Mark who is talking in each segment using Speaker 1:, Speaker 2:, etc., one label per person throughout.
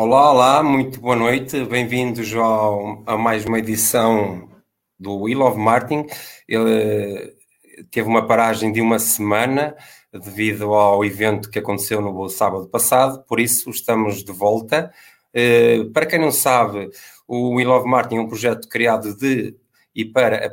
Speaker 1: Olá, olá, muito boa noite, bem-vindos a mais uma edição do Will of Martin. Ele eh, teve uma paragem de uma semana devido ao evento que aconteceu no sábado passado, por isso estamos de volta. Eh, para quem não sabe, o Will of Martin é um projeto criado de e para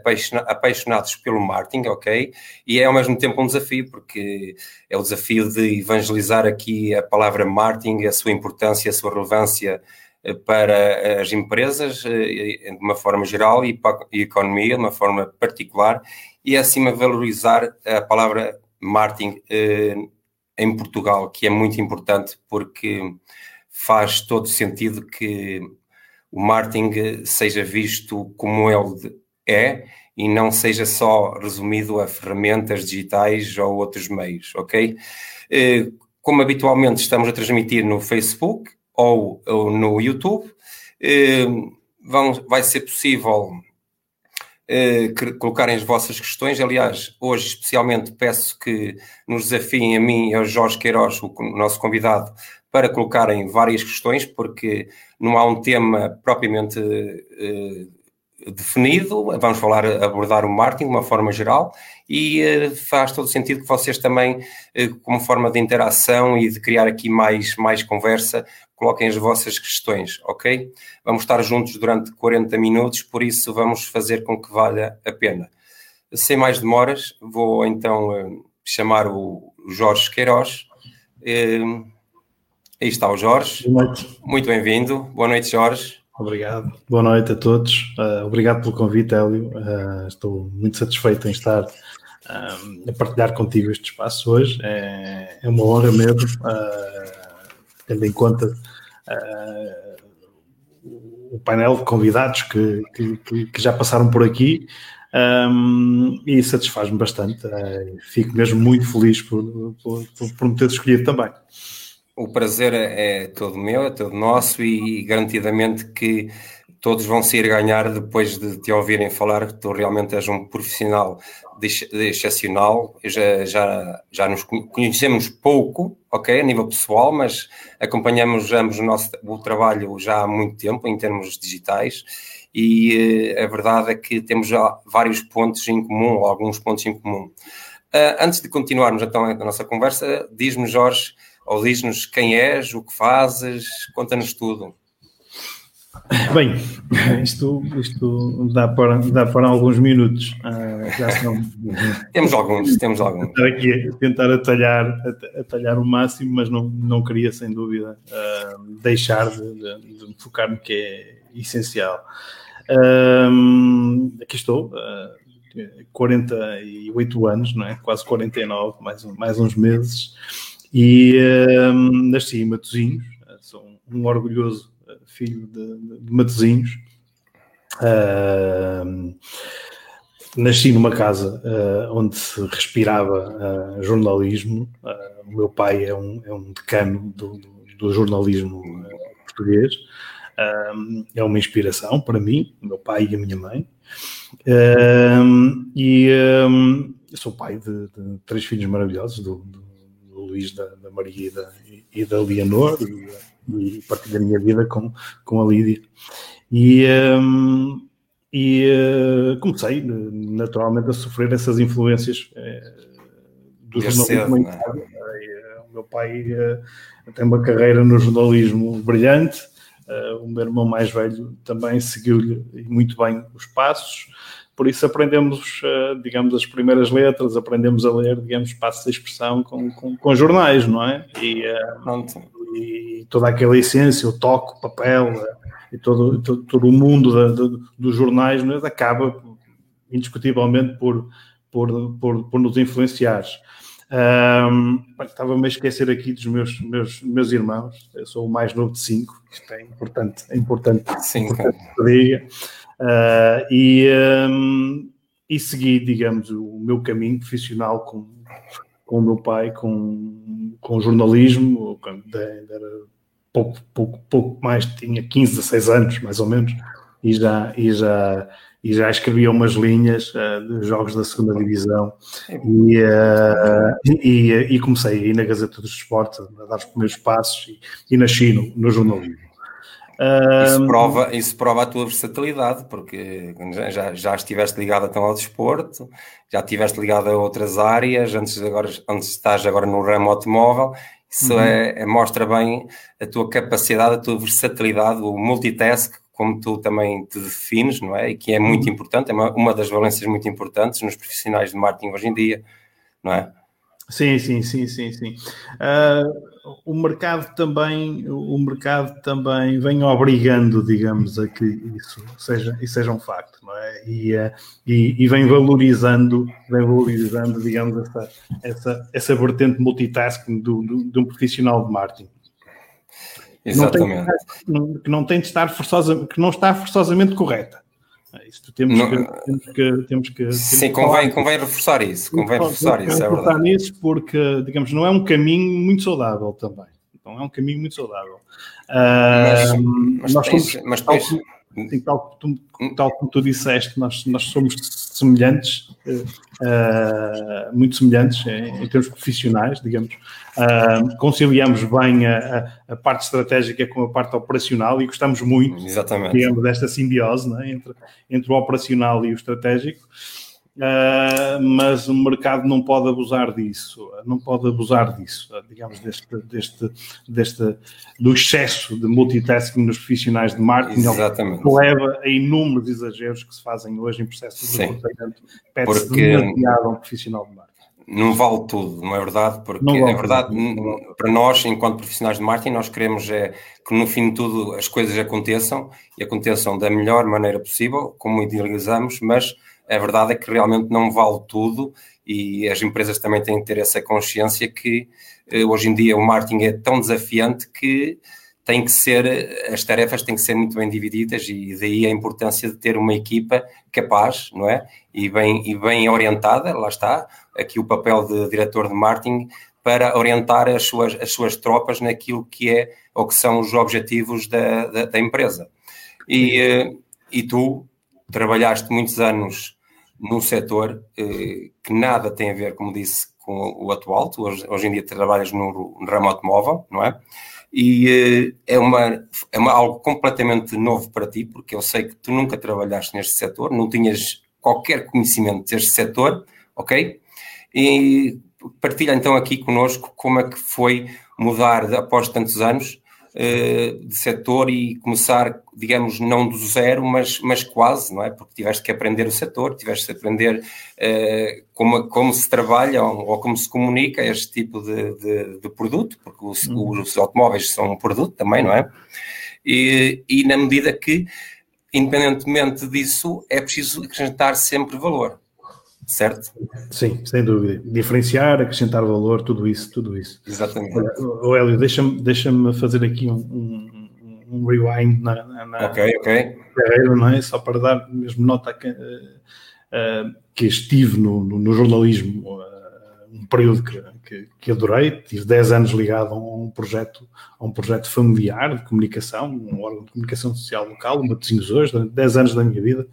Speaker 1: apaixonados pelo marketing, ok? E é ao mesmo tempo um desafio, porque é o desafio de evangelizar aqui a palavra marketing, a sua importância, a sua relevância eh, para as empresas eh, de uma forma geral e para a economia de uma forma particular e acima valorizar a palavra marketing eh, em Portugal, que é muito importante porque faz todo sentido que o marketing seja visto como ele é e não seja só resumido a ferramentas digitais ou outros meios, ok? Eh, como habitualmente estamos a transmitir no Facebook ou, no YouTube, eh, vai ser possível eh, colocarem as vossas questões. Aliás, hoje especialmente peço que nos desafiem a mim e ao Jorge Queiroz, o nosso convidado, para colocarem várias questões, porque não há um tema propriamente definido, vamos falar, abordar o marketing de uma forma geral e uh, faz todo sentido que vocês também, uh, como forma de interação e de criar aqui mais, mais conversa, coloquem as vossas questões, ok? Vamos estar juntos durante 40 minutos, por isso vamos fazer com que valha a pena. Sem mais demoras, vou então uh, chamar o Jorge Queiroz. aí está o Jorge. Muito bem-vindo. Boa noite, Jorge.
Speaker 2: Obrigado. Boa noite a todos. Uh, obrigado pelo convite, Hélio. Uh, estou muito satisfeito em estar uh, a partilhar contigo este espaço hoje. É, é uma honra mesmo, tendo em conta o painel de convidados que, que, que já passaram por aqui. Um, e satisfaz-me bastante. fico mesmo muito feliz por, por, por me ter escolhido também.
Speaker 1: O prazer é, é todo meu, é todo nosso e garantidamente que todos vão sair ganhar depois de te ouvirem falar que tu realmente és um profissional de, de excepcional. Já, já, já nos conhecemos pouco, ok, a nível pessoal, mas acompanhamos ambos o nosso o trabalho já há muito tempo em termos digitais e uh, a verdade é que temos já vários pontos em comum, alguns pontos em comum. Uh, antes de continuarmos então a nossa conversa, diz-me, Jorge, ou diz-nos quem és, o que fazes, conta-nos tudo.
Speaker 2: Bem, isto, isto dá, para, dá para alguns minutos. Uh, já são,
Speaker 1: temos alguns, temos alguns.
Speaker 2: Tentar aqui tentar atalhar, atalhar o máximo, mas não, não queria, sem dúvida, uh, deixar de, de, de, focar no que é essencial. Uh, aqui estou, 48 anos, não é? quase 49, mais, mais uns meses. E um, nasci em Matosinhos, sou um orgulhoso eh, filho de, de Matosinhos. Uh, nasci numa casa uh, onde se respirava uh, jornalismo. o meu pai é um, é um decano do, do, jornalismo português. é uma inspiração para mim, meu pai e a minha mãe. e sou pai de, de, três filhos maravilhosos, do, do Luís, da, da Maria e da, e da Leonor, e, e partilho a minha vida com, com a Lídia. E, um, e uh, comecei naturalmente a sofrer essas influências uh, do jornalismo. É? Eh, o meu pai uh, tem uma carreira no jornalismo brilhante. o meu irmão mais velho também seguiu-lhe muito bem os passos. Por isso aprendemos, eh, digamos, as primeiras letras, aprendemos a ler, digamos, passos de expressão com, com, com jornais, não é? E, eh, e, toda aquela essência, o toque, o papel eh, e todo, todo, todo o mundo da, da, dos jornais é? acaba indiscutivelmente por, por, por, por nos influenciar. Um, Estava-me a esquecer aqui dos meus, meus, meus irmãos. Eu sou o mais novo de cinco. Isto é importante, é importante,
Speaker 1: Sim,
Speaker 2: importante que diga. Uh, e, um, e segui, digamos, o meu caminho profissional com, com o meu pai, com, com jornalismo, era pouco, pouco, pouco mais, tinha 15, 16 anos, mais ou menos, e já, e já, e já escrevia umas linhas uh, de jogos da segunda divisão e, uh, e, e, comecei aí na Gazeta dos Esportes a dar os primeiros passos e, e nasci no, no jornalismo.
Speaker 1: Isso prova, isso prova a tua versatilidade, porque já, já estiveste ligado então ao desporto, já estiveste ligado a outras áreas, antes, de agora, antes estás agora no ramo automóvel, isso uhum. é, é, mostra bem a tua capacidade, a tua versatilidade, o multitask, como tu também te defines, não é? E que é muito uhum. importante, é uma, uma das valências muito importantes nos profissionais de marketing hoje em dia, não é?
Speaker 2: Sim, sim, sim, sim, sim. Uh, o mercado também, o mercado também vem obrigando, digamos, a que isso seja, isso seja um facto, não é? E, uh, e, e, vem valorizando, vem valorizando, digamos, essa, essa, essa vertente multitasking do, do, de um profissional de marketing.
Speaker 1: Exatamente.
Speaker 2: Não, tem, que não tem de estar forçosa, que não está forçosamente correta. É Isto temos, não, que, temos que. Temos que
Speaker 1: sim, convém, convém reforçar isso. Convém reforçar isso, é verdade.
Speaker 2: nisso porque, digamos, não é um caminho muito saudável também. Não é um caminho muito saudável.
Speaker 1: Mas, uh, mas nós tens, somos,
Speaker 2: mas tens, Sim, tal, tu, tal, como tu disseste, nós, nós somos semelhantes, uh, muito semelhantes em, em, termos profissionais, digamos. Uh, conciliamos bem a, a, parte estratégica com a parte operacional e gostamos muito,
Speaker 1: Exatamente.
Speaker 2: digamos, desta simbiose é? entre, entre o operacional e o estratégico. Uh, mas o mercado não pode abusar disso, não pode abusar disso, digamos, deste, deste, deste do excesso de multitasking nos profissionais de marketing,
Speaker 1: Exatamente.
Speaker 2: que leva a inúmeros exageros que se fazem hoje em processos de recrutamento. Pede-se Porque... demasiado a um profissional de marketing
Speaker 1: não vale tudo, não é verdade? Porque vale é verdade, tudo. para nós, enquanto profissionais de marketing, nós queremos é que no fim de tudo as coisas aconteçam e aconteçam da melhor maneira possível, como idealizamos, mas a verdade é que realmente não vale tudo e as empresas também têm que ter essa consciência que eh, hoje em dia o marketing é tão desafiante que tem que ser, as tarefas têm que ser muito bem divididas e daí a importância de ter uma equipa capaz, não é? E bem, e bem orientada, lá está, aqui o papel de diretor de marketing para orientar as suas, as suas tropas naquilo que é ou que são os objetivos da, da, da empresa. E, eh, e tu trabalhaste muitos anos num setor eh, que nada tem a ver, como disse, com o atual. Tu hoje, hoje em dia trabalhas no, no ramo automóvel, não é? E eh, é, uma, é uma, algo completamente novo para ti, porque eu sei que tu nunca trabalhaste neste setor, não tinhas qualquer conhecimento deste setor, ok? E partilha então aqui conosco como é que foi mudar após tantos anos eh, de setor e começar, digamos, não do zero, mas, mas quase, não é? Porque tiveste que aprender o setor, tiveste que aprender uh, como, como se trabalha ou, ou, como se comunica este tipo de, de, de produto, porque os, uhum. os, automóveis são um produto também, não é? E, e na medida que, independentemente disso, é preciso acrescentar sempre valor certo?
Speaker 2: Sim, sem dúvida. Diferenciar, acrescentar valor, tudo isso, tudo isso.
Speaker 1: Exatamente.
Speaker 2: Olha, Hélio, deixa-me deixa fazer aqui um, um, um rewind na, na,
Speaker 1: Ok, ok.
Speaker 2: carreira, não é? Só para dar mesmo nota que, uh, que estive no, no, no jornalismo uh, um período que, que, que, adorei, tive 10 anos ligado a um projeto, a um projeto familiar de comunicação, um órgão de comunicação social local, uma Matosinhos hoje, 10 anos da minha vida,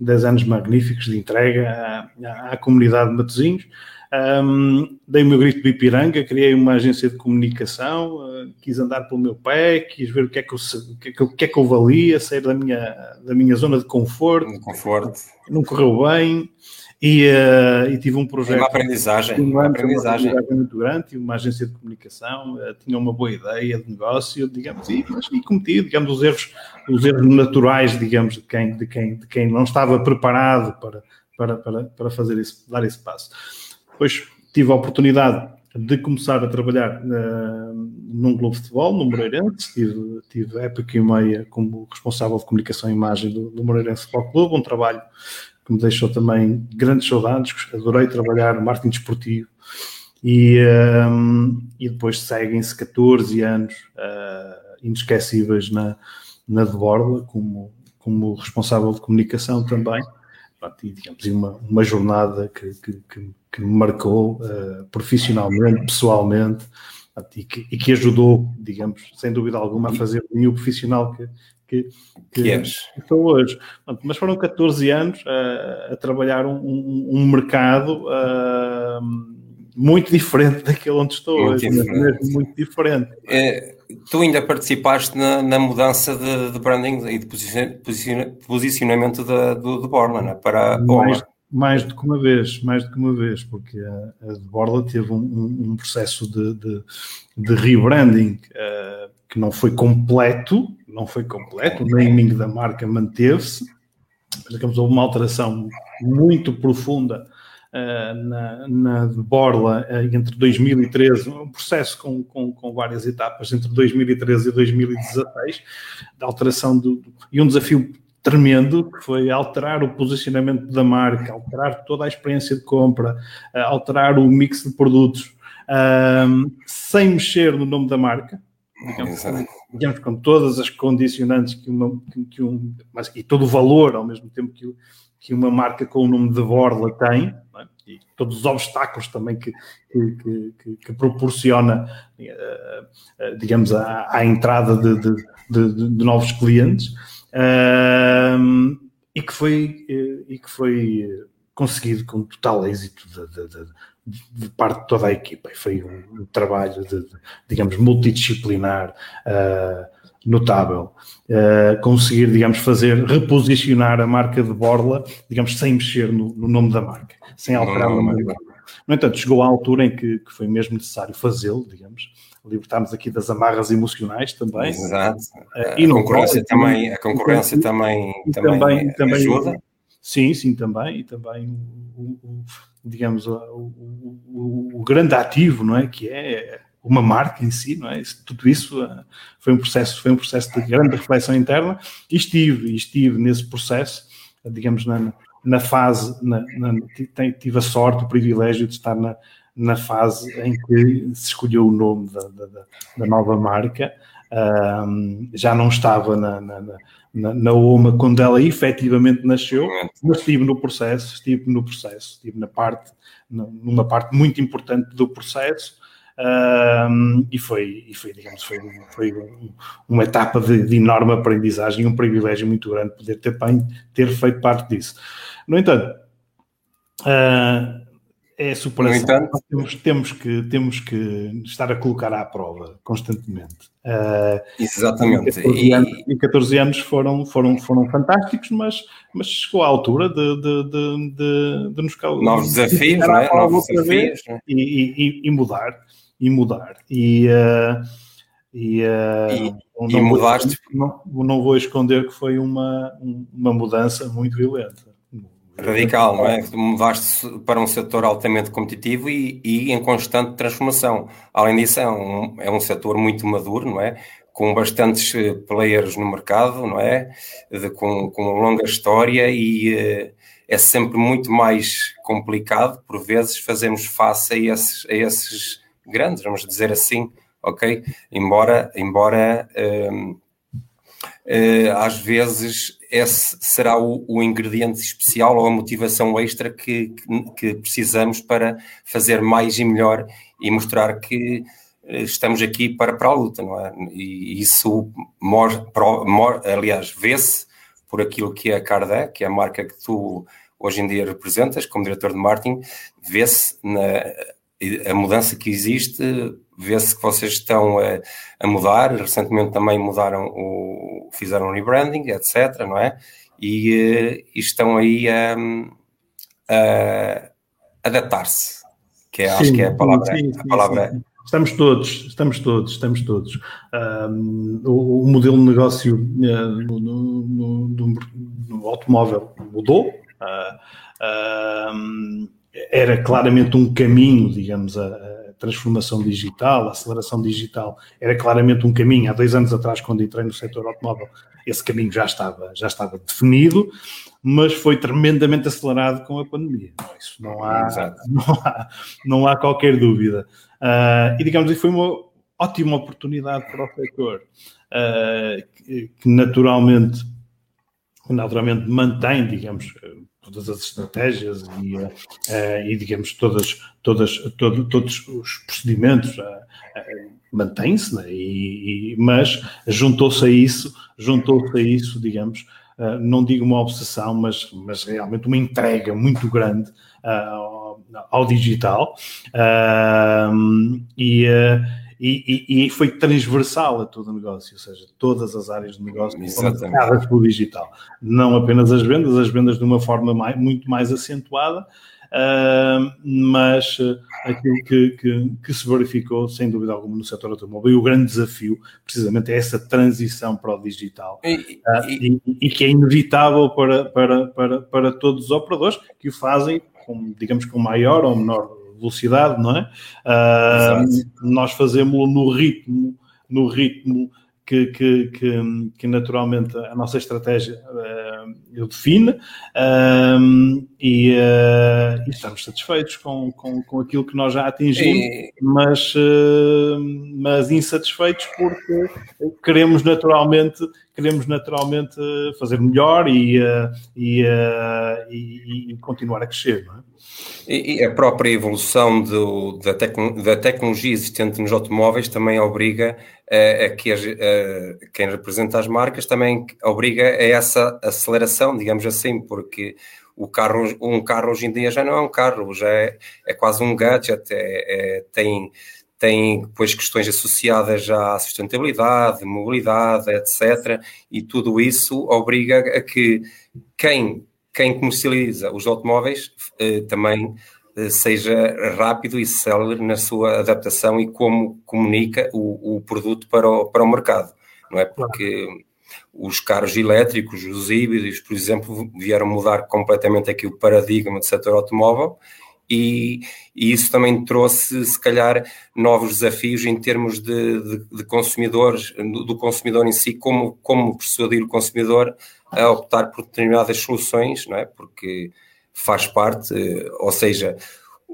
Speaker 2: 10 anos magníficos de entrega à, à comunidade de Matosinhos. Um, dei o meu grito de Ipiranga, criei uma agência de comunicação, uh, quis andar pelo meu pé, quis ver o que é que eu, o que é que eu, que é que eu valia, sair da minha, da minha zona de conforto.
Speaker 1: De conforto.
Speaker 2: Não correu bem. E, uh, e, tive um projeto.
Speaker 1: Uma aprendizagem. Uma, aprendizagem.
Speaker 2: Uma muito grande, tive uma agência de comunicação, uh, tinha uma boa ideia de negócio, digamos, e, e cometi, digamos, os erros, os erros naturais, digamos, de quem, de quem, de quem não estava preparado para, para, para, para fazer isso, dar esse passo. Depois tive a oportunidade de começar a trabalhar uh, num clube de futebol, no Moreirense, tive, tive época e meia como responsável de comunicação e imagem do, do Moreirense Futebol Clube, um trabalho que me deixou também grandes saudades, adorei trabalhar no marketing desportivo. E, um, e depois seguem-se 14 anos uh, inesquecíveis na, na de Borla, como, como responsável de comunicação também, e digamos, uma, uma jornada que, que, que, me marcou uh, profissionalmente, pessoalmente, e que, e que, ajudou, digamos, sem dúvida alguma, a fazer o meu profissional que, que, que, que estou hoje. Mas foram 14 anos a, a trabalhar um, um, um mercado uh, muito diferente daquele onde estou muito hoje, mesmo muito diferente.
Speaker 1: É, tu ainda participaste na, na mudança de, de, branding e de posicionamento de, do, de Borla né, para
Speaker 2: mais, mais do que uma vez, mais do que uma vez, porque a, a de Borla teve um, um, um processo de, de, de rebranding uh, que não foi completo, não foi completo, o naming da marca manteve-se, mas digamos, houve uma alteração muito profunda uh, na, na de Borla uh, entre 2013, um processo com, com, com, várias etapas, entre 2013 e 2016, da alteração do, e um desafio tremendo, que foi alterar o posicionamento da marca, alterar toda a experiência de compra, uh, alterar o mix de produtos, sem mexer no nome da marca, digamos, digamos, com todas as condicionantes que uma, que um, mas, e todo o valor ao mesmo tempo que, que uma marca com o nome de Borla tem, é? e todos os obstáculos também que, que, que, que proporciona, uh, uh, digamos, à, à entrada de, de, de, de, novos clientes, uh, e que foi, e que foi conseguido com total êxito de, parte de toda a equipa. E foi um, trabalho, de, de, digamos, multidisciplinar uh, notável. Uh, conseguir, digamos, fazer, reposicionar a marca de Borla, digamos, sem mexer no, no nome da marca, sem alterar o nome da marca. No entanto, chegou à altura em que, que foi mesmo necessário fazê-lo, digamos, libertarmos aqui das amarras emocionais também.
Speaker 1: Exato. Uh, e a concorrência também, a concorrência também, também, também, também ajuda.
Speaker 2: Sim, sim, também, e também o, o, digamos, o, o, o, grande ativo, não é? Que é uma marca em si, não é? Tudo isso uh, foi um processo, foi um processo de grande reflexão interna e estive, estive nesse processo, digamos, na, na fase, na, na, tive a sorte, o privilégio de estar na, na fase em que se escolheu o nome da, da, da nova marca, um, já não estava na, na, na OMA quando ela efetivamente nasceu, mas estive no processo, estive no processo, estive na parte, numa parte muito importante do processo, um, e foi, e foi, digamos, foi, foi uma etapa de, de, enorme aprendizagem, um privilégio muito grande poder ter, ter feito parte disso. No entanto, uh, é superação. Entanto... Temos, temos, que, temos que estar a colocar à prova constantemente.
Speaker 1: Uh, Exatamente.
Speaker 2: E 14, anos, e 14 anos foram, foram, foram fantásticos, mas, mas chegou à altura de, de, de, de, de nos
Speaker 1: Novos desafios, não é? Novos desafios.
Speaker 2: É? E, e, e, mudar. E mudar. E, uh, e, uh,
Speaker 1: e, e mudaste.
Speaker 2: Vou, não, não vou esconder que foi uma, uma mudança muito violenta
Speaker 1: radical, não é? Mudaste para um setor altamente competitivo e, e, em constante transformação. Além disso, é um, é um setor muito maduro, não é? Com bastantes eh, players no mercado, não é? De, com, com longa história e uh, é sempre muito mais complicado, por vezes, fazermos face a esses, a esses grandes, vamos dizer assim, ok? Embora, embora uh, às vezes esse será o, o, ingrediente especial ou a motivação extra que, que, que, precisamos para fazer mais e melhor e mostrar que eh, estamos aqui para, para a luta, não é? E isso, mor, mor, aliás, vê-se por aquilo que é a Carda, que é a marca que tu hoje em dia representas como diretor de marketing, vê-se a mudança que existe vê-se que vocês estão a, a, mudar, recentemente também mudaram o, fizeram um rebranding, etc, não é? E, eh, e estão aí a, a adaptar-se, que é, sim, acho que é a palavra. Sim, sim, a palavra
Speaker 2: Estamos todos, estamos todos, estamos todos. Um, o, o, modelo de negócio uh, no, no, no, automóvel mudou. Uh, uh, era claramente um caminho, digamos, a, transformação digital, a aceleração digital, era claramente um caminho. Há dois anos atrás, quando entrei no setor automóvel, esse caminho já estava, já estava definido, mas foi tremendamente acelerado com a pandemia. Isso não há, não há, não há qualquer dúvida. Uh, e digamos, foi uma ótima oportunidade para o setor, uh, que, que naturalmente, naturalmente mantém, digamos, todas as estratégias e, uh, e digamos, todas, todas, todo, todos os procedimentos uh, uh, mantém-se, né? e, e, mas juntou-se a isso, juntou-se a isso, digamos, não digo uma obsessão, mas, mas realmente uma entrega muito grande ao digital e, e, e, foi transversal a todo o negócio, ou seja, todas as áreas de negócio foram tocadas pelo digital. Não apenas as vendas, as vendas de uma forma mais, muito mais acentuada, uh, mas aquilo que, que, que, se verificou, sem dúvida alguma, no setor automóvel, e o grande desafio, precisamente, é essa transição para o digital, e, uh, e, e que é inevitável para, para, para, para todos os operadores que o fazem, com, digamos, com maior ou menor velocidade, não é? Uh, nós fazemos-lo no ritmo, no ritmo que, que, que, que, naturalmente a nossa estratégia uh, define uh, e, uh, e, estamos satisfeitos com, com, com aquilo que nós já atingimos, e... mas, mas insatisfeitos porque queremos naturalmente queremos naturalmente fazer melhor e, e, e, e continuar a crescer, não é?
Speaker 1: E, a própria evolução do, da, tecno, da, tecnologia existente nos automóveis também obriga a, a que a, quem representa as marcas também obriga a essa aceleração, digamos assim, porque o carro, um carro hoje em dia já não é um carro, já é, é quase um gadget, é, é, tem, tem depois questões associadas à sustentabilidade, mobilidade, etc. E tudo isso obriga a que quem quem comercializa os automóveis eh, também eh, seja rápido e célere na sua adaptação e como comunica o, o, produto para o, para o mercado, não é? Porque os carros elétricos, os híbridos, por exemplo, vieram mudar completamente aqui o paradigma do setor automóvel e, e, isso também trouxe, se calhar, novos desafios em termos de, de, de consumidores, do, do, consumidor em si, como, como persuadir o consumidor a optar por determinadas soluções, não é? Porque faz parte, ou seja,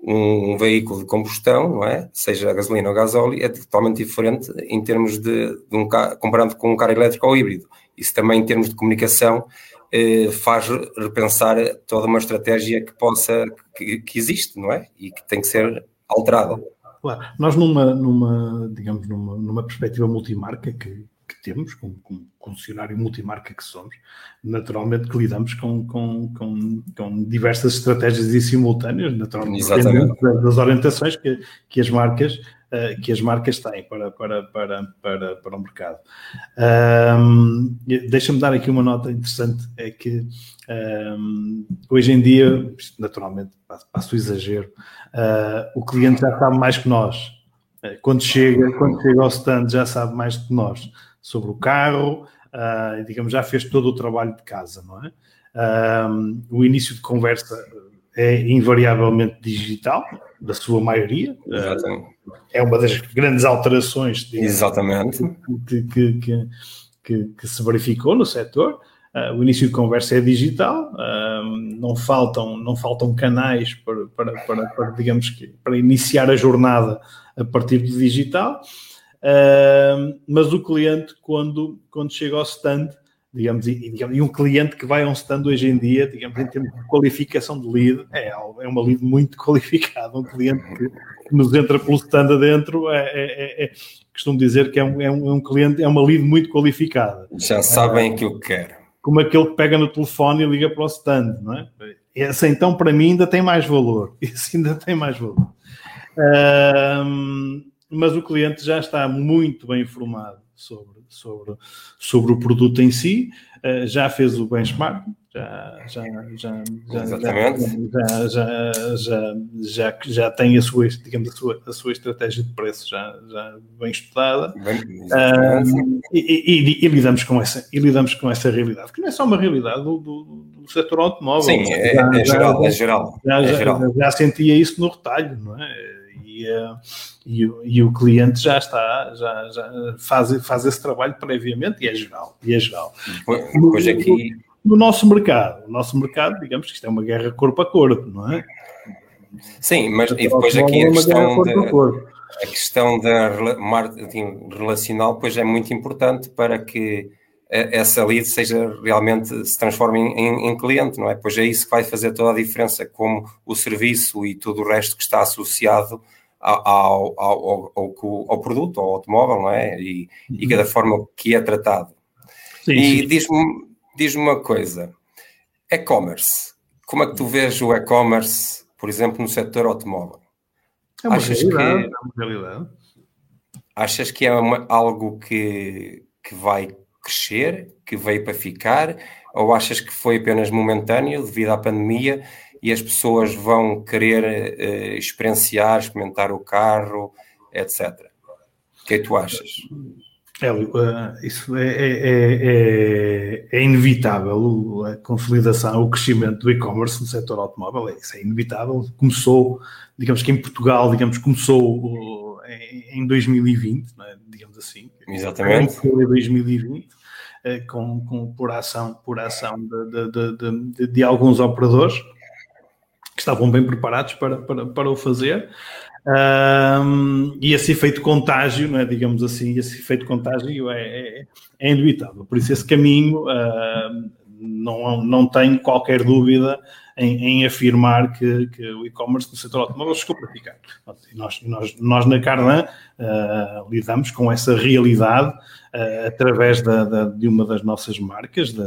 Speaker 1: um veículo de combustão, não é? Seja gasolina ou gasóleo, é totalmente diferente em termos de, de um carro, comparando com um carro elétrico ou híbrido. Isso também, em termos de comunicação, eh, faz repensar toda uma estratégia que possa, que, que, existe, não é? E que tem que ser alterada.
Speaker 2: Claro. Nós numa, numa digamos, numa, numa perspectiva multimarca que, que temos, como, como concessionário multimarca que somos, naturalmente que lidamos com, com, com, com diversas estratégias e simultâneas, naturalmente, das orientações que, que as marcas uh, que as marcas têm para, para, para, para, para o mercado. Um, Deixa-me dar aqui uma nota interessante, é que um, hoje em dia, naturalmente, passo o exagero, uh, o cliente já sabe mais que nós. Eh, quando chega, quando chega ao stand já sabe mais que nós sobre o carro, uh, digamos, já fez todo o trabalho de casa, não é? Um, o início de conversa é invariavelmente digital, da sua maioria. Exatamente. É uma das grandes alterações
Speaker 1: digamos, Exatamente.
Speaker 2: Que, que, que, que, que se verificou no setor. Uh, o início de conversa é digital, uh, não, faltam, não faltam canais para, para, para, para, digamos que, para iniciar a jornada a partir do digital. Uh, mas o cliente, quando, quando chega ao stand, digamos e, digamos, e, um cliente que vai a um stand hoje em dia, digamos, em termos de qualificação de lead, é, é uma lead muito qualificada. Um cliente que, que nos entra pelo stand adentro, é, é, é, é costumo dizer que é um, é, um, é um cliente, é uma lead muito qualificada.
Speaker 1: Já sabem aquilo que quer.
Speaker 2: Como aquele que pega no telefone e liga para o stand, não é? Esse então, para mim, ainda tem mais valor. Esse ainda tem mais valor. Uh, mas o cliente já está muito bem informado sobre, sobre, sobre o produto em si, uh, já fez o benchmark, já, já, já, já, já, já, já, já, já tem a sua, digamos, a sua, a sua estratégia de preço já, já bem estudada e, lidamos com essa, e lidamos com essa realidade, que não é só uma realidade do, do, setor automóvel.
Speaker 1: Sim, é, já, é, geral, é geral.
Speaker 2: Já,
Speaker 1: é
Speaker 2: geral. Já, já sentia isso no retalho, não é? E, e, e, o cliente já está, já, já faz, faz esse trabalho previamente e é geral. E é geral.
Speaker 1: Depois aqui...
Speaker 2: No, no nosso mercado, o nosso mercado, digamos que isto é uma guerra corpo a corpo, não é?
Speaker 1: Sim, mas e depois aqui a questão da a questão da marketing relacional pois é muito importante para que essa lead seja realmente se transforme em, em, cliente, não é? Pois é isso que vai fazer toda a diferença, como o serviço e tudo o resto que está associado ao, ao, ao, ao, produto, ao automóvel, não é? E, uhum. e cada forma que é tratado. Sim, e diz-me diz uma coisa: e-commerce. Como é que tu vês o e-commerce por exemplo, no setor automóvel.
Speaker 2: É uma achas realidade, que, é uma realidade.
Speaker 1: Achas que é uma, algo que, que vai crescer, que veio para ficar, ou achas que foi apenas momentâneo devido à pandemia e as pessoas vão querer uh, experienciar, experimentar o carro, etc. O que é que tu achas?
Speaker 2: Hélio, uh, isso é, é, é, é, inevitável, a consolidação, o crescimento do e-commerce no setor automóvel, é, isso é inevitável. Começou, digamos que em Portugal, digamos, começou uh, em 2020, é? digamos assim.
Speaker 1: Exatamente.
Speaker 2: Em 2020, uh, com, com, por ação, por ação de, de, de, de, alguns operadores estavam bem preparados para, para, para o fazer. Um, e esse efeito contágio, não é, digamos assim, esse efeito contágio é, é, é inevitável. Por isso, esse caminho uh, não, não tenho qualquer dúvida em, em afirmar que, que, o e-commerce no setor automóvel chegou para ficar. Nós, nós, nós na Cardan uh, lidamos com essa realidade uh, através da, da, de uma das nossas marcas da,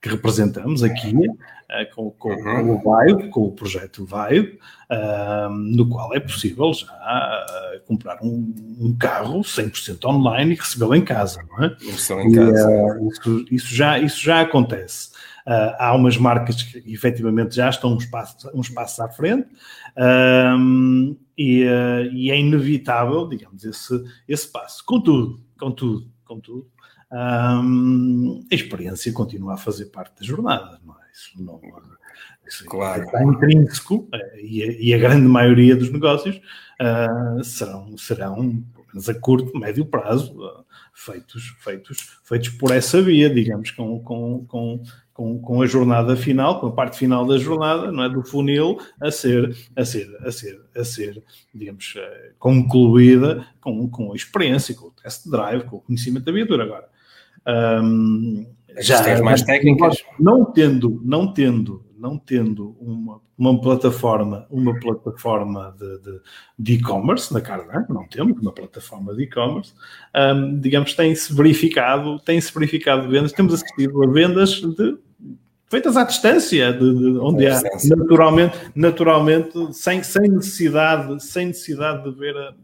Speaker 2: que representamos aqui, uh, com, com, com, o Vibe, com o projeto Vibe, no qual é possível já comprar um, um, carro 100% online e recebê-lo em casa, não é?
Speaker 1: Em casa.
Speaker 2: E, isso, isso, já, isso já acontece. Uh, há umas marcas que efetivamente já estão uns passos, uns passos à frente um, e, uh, e, é inevitável, digamos, esse, esse passo. Contudo, contudo, contudo, um, a experiência continua a fazer parte da jornada, não é? Isso não, isso claro. está intrínseco eh, e a, e a, grande maioria dos negócios uh, serão, serão, pelo menos a curto, médio prazo, uh, feitos, feitos, feitos por essa via, digamos, com, com, com, com, com a jornada final, com a parte final da jornada, não é, do funil a ser, a ser, a ser, a ser, digamos, concluída com, com a experiência, com o test drive, com o conhecimento da viatura. Agora, um,
Speaker 1: já mais técnicas,
Speaker 2: não tendo, não tendo, não tendo uma, uma plataforma, uma plataforma de e-commerce na Cardan, não temos uma plataforma de e-commerce, um, digamos, tem-se verificado, tem-se verificado vendas, temos assistido a vendas de feitas à distância, de, de onde há naturalmente, naturalmente sem, sem necessidade, sem necessidade de ver a,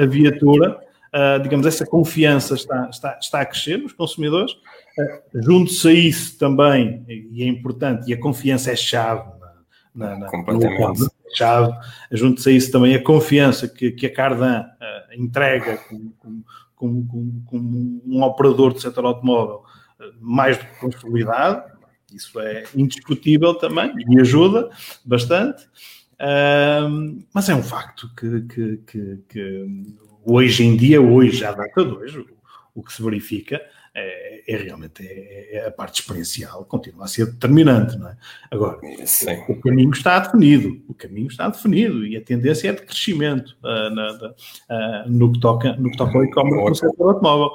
Speaker 2: a, a viatura, uh, digamos, essa confiança está, está, está a crescer nos consumidores. Uh, Junto-se a isso também, e é importante, e a confiança é chave na, na,
Speaker 1: Completamente.
Speaker 2: É chave, junto-se a isso também a confiança que, que a Cardan uh, entrega como, como, como, como, um operador do setor automóvel mais do que consolidado, isso é indiscutível também e ajuda bastante. Mas é um facto que, que, que, que, hoje em dia, hoje, já data de hoje, o, que se verifica é, é realmente é, é, a parte experiencial, continua a ser determinante, não é? Agora, Sim. o caminho está definido, o caminho está definido e a tendência é de crescimento uh, na, uh, no, que toca, no que toca ao e-commerce no setor automóvel.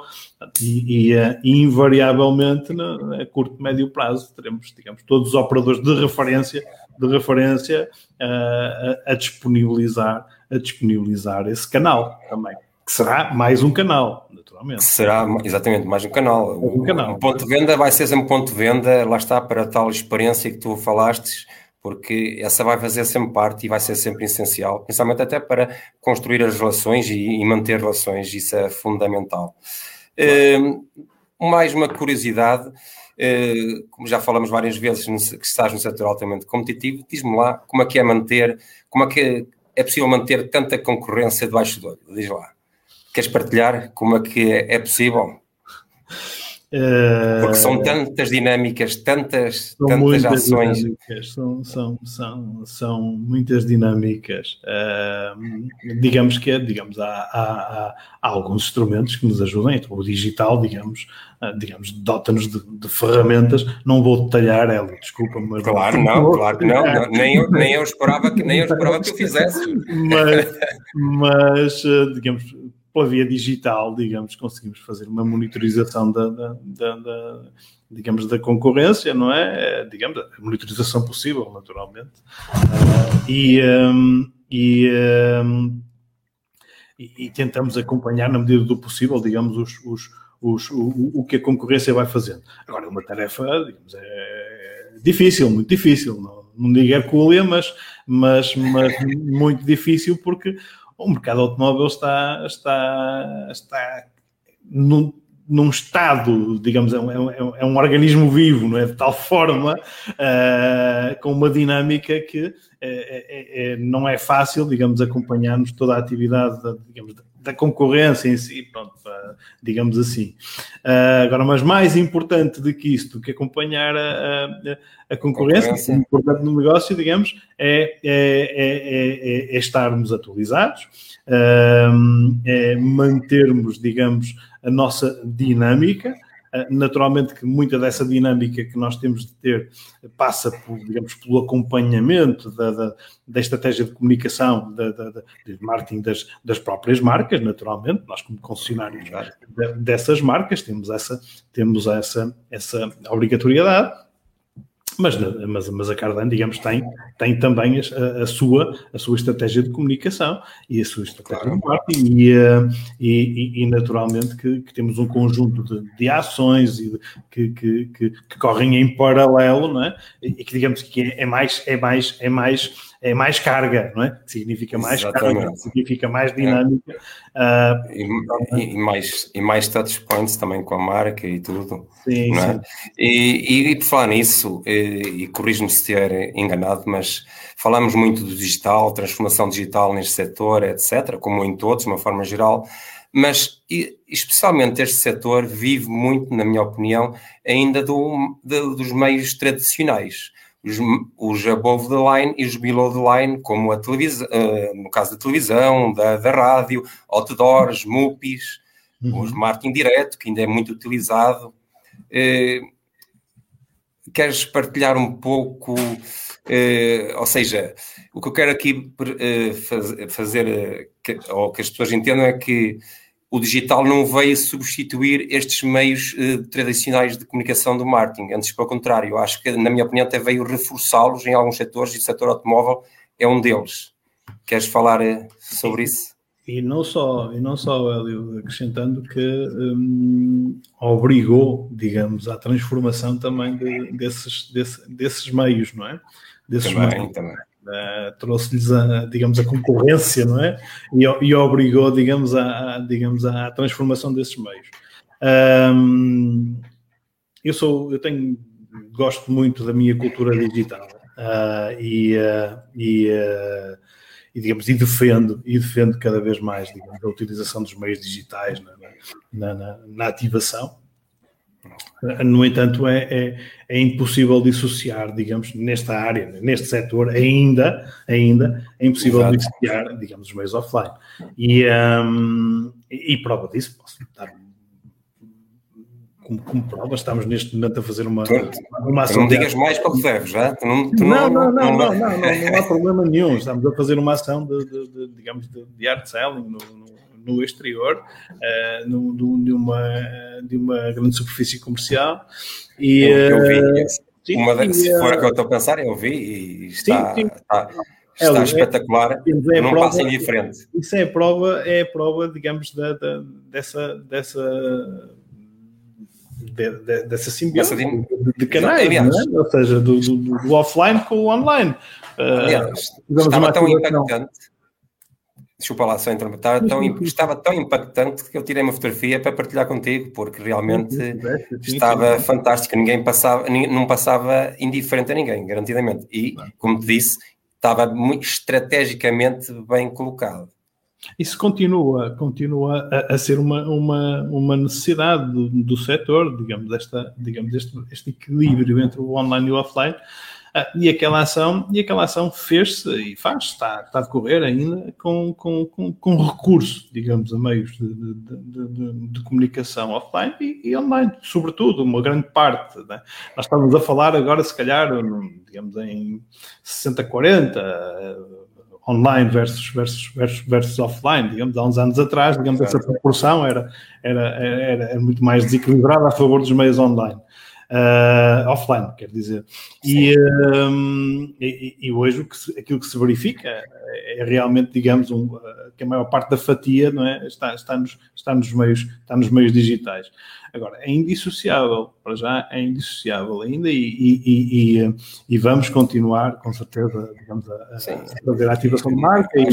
Speaker 2: E, e, uh, invariavelmente, a curto e médio prazo, teremos, digamos, todos os operadores de referência, de referência a, a disponibilizar, a disponibilizar esse canal também, que será mais um canal naturalmente.
Speaker 1: Será exatamente mais um canal.
Speaker 2: Um, canal.
Speaker 1: um ponto de venda vai ser sempre um ponto de venda, lá está, para a tal experiência que tu falaste, porque essa vai fazer sempre parte e vai ser sempre essencial, principalmente até para construir as relações e, e manter relações, isso é fundamental. Uh, mais uma curiosidade, uh, como já falamos várias vezes, que estás no setor altamente competitivo, diz-me lá como é que é manter, como é que é possível manter tanta concorrência debaixo do olho, diz lá. Queres partilhar como é que é, possível? Porque são tantas dinâmicas, tantas, tantas ações.
Speaker 2: São, são, são, são muitas dinâmicas. Uh, digamos que digamos, há, há, há, alguns instrumentos que nos ajudam, então, o digital, digamos, uh, digamos dota-nos de, de, ferramentas. Não vou detalhar, ela, desculpa, mas.
Speaker 1: Claro, não, não claro que não. não. Nem, eu, nem eu esperava que, nem eu esperava que eu fizesse.
Speaker 2: Mas, mas digamos pela via digital, digamos, conseguimos fazer uma monitorização da, da, da, da digamos, da concorrência, não é? Digamos, a monitorização possível, naturalmente. Uh, e, um, e, um, e, e, tentamos acompanhar, na medida do possível, digamos, os, os, os, o, o que a concorrência vai fazendo. Agora, é uma tarefa, digamos, é difícil, muito difícil, não, não digo hercúlea, mas, mas, mas muito difícil porque o mercado automóvel está, está, está num, num estado, digamos, é um, é, um, é um, organismo vivo, não é? De tal forma, uh, com uma dinâmica que é, é, não é fácil, digamos, acompanharmos toda a atividade, da, digamos, da concorrência em si, pronto, digamos assim. Uh, agora, mas mais importante do que isso, do que acompanhar a, a, a concorrência, concorrência. importante no negócio, digamos, é, é, é estarmos atualizados, uh, é mantermos, digamos, a nossa dinâmica. Ah, naturalmente que muita dessa dinâmica que nós temos de ter passa por, digamos, pelo acompanhamento da, da, da estratégia de comunicação, da, da, de marketing das, das próprias marcas, naturalmente, nós como concessionários dessas marcas temos essa, temos essa, essa obrigatoriedade mas, mas, mas a Cardan, digamos, tem, tem também a, a, sua, a sua estratégia de comunicação e a sua estratégia claro. de marketing e, eh, e, e, naturalmente que, que, temos um conjunto de, de ações e de, que, que, que, que, correm em paralelo, não é? E que digamos que é, é mais, é mais, é mais é mais carga, não é? Significa mais Exatamente. carga, significa mais dinâmica. É.
Speaker 1: Uh, e, e, mais, e mais touch points também com a marca e tudo. Sim, não é? sim. E, e, por falar nisso, e, e corrijo-me se estiver enganado, mas falamos muito do digital, transformação digital neste setor, etc., como em todos, de uma forma geral, mas especialmente este setor vive muito, na minha opinião, ainda do, de, dos meios tradicionais os, os above the line e os below the line, como a televisão, uh, no caso da televisão, da, da rádio, outdoors, MUPIs, uhum. os marketing direto, que ainda é muito utilizado. Uh, queres partilhar um pouco, uh, ou seja, o que eu quero aqui faz, fazer, ou que as pessoas entendam é que o digital não veio substituir estes meios uh, tradicionais de comunicação do marketing. Antes, pelo contrário, acho que, na minha opinião, até veio reforçá-los em alguns setores e o setor automóvel é um deles. Queres falar uh, sobre isso?
Speaker 2: E não só, e não só, Hélio, acrescentando que um, obrigou, digamos, à transformação também de, desses, desse, desses meios, não é? Desses
Speaker 1: também, meios. também.
Speaker 2: Uh, trouxe-lhes a, digamos, a concorrência, não é? E, e obrigou, digamos, a, a, digamos, à transformação desses meios. Um, eu sou, eu tenho, gosto muito da minha cultura digital uh, e, uh, e, e, digamos, e defendo, e defendo cada vez mais, digamos, a utilização dos meios digitais na, na, na, na ativação no entanto, é, é, é, impossível dissociar, digamos, nesta área, neste setor, ainda, ainda é impossível Exato. dissociar, digamos, os meios offline. E, um, e, prova disso, posso dar como, como, prova, estamos neste momento a fazer uma, tu,
Speaker 1: uma ação. não digas mais para o que deves, já? Tu
Speaker 2: não, tu não, não, não, não, não, não, não, há problema nenhum. Estamos a fazer uma ação de, de, de digamos, de, de art selling no, no no exterior, uh, no, no, de, uma, de uma grande superfície comercial.
Speaker 1: E, eu, eu vi, uh, sim, uma das, se for a que eu estou a pensar, eu vi e está, sim, sim. está, está é, espetacular, é, é não prova, passa diferente.
Speaker 2: Isso é a prova, é a prova digamos, da, da dessa, dessa de, de, dessa simbiose de, de, canais, é? ou seja, do, do, do, offline com o online.
Speaker 1: Uh, Aliás, estava tão impactante Desculpa lá, só entrar. Estava tão, estava tão impactante que eu tirei uma fotografia para partilhar contigo, porque realmente estava fantástico. Ninguém passava, não passava indiferente a ninguém, garantidamente. E, como te disse, estava muito estrategicamente bem colocado.
Speaker 2: Isso continua, continua a, a ser uma, uma, uma necessidade do, do setor, digamos, desta, digamos este, este equilíbrio entre o online e o offline e aquela ação, e aquela ação fez-se e faz, está, está a decorrer ainda com, com, com, com recurso, digamos, a meios de, de, de, de comunicação offline e, e, online, sobretudo, uma grande parte. Né? Nós estamos a falar agora, se calhar, digamos, em 60-40, online versus, versus, versus, versus offline, digamos, há uns anos atrás, digamos, essa proporção era, era, era, era muito mais desequilibrada a favor dos meios online. Uh, offline, quer dizer. E, um, e, e, hoje que se, aquilo que se verifica é realmente, digamos, um, que a maior parte da fatia não é, está, está, nos, está, nos meios, está nos meios digitais. Agora, é indissociável, para já é indissociável ainda e, e, e, e vamos continuar, com certeza, digamos, a, a fazer a ativação de marca e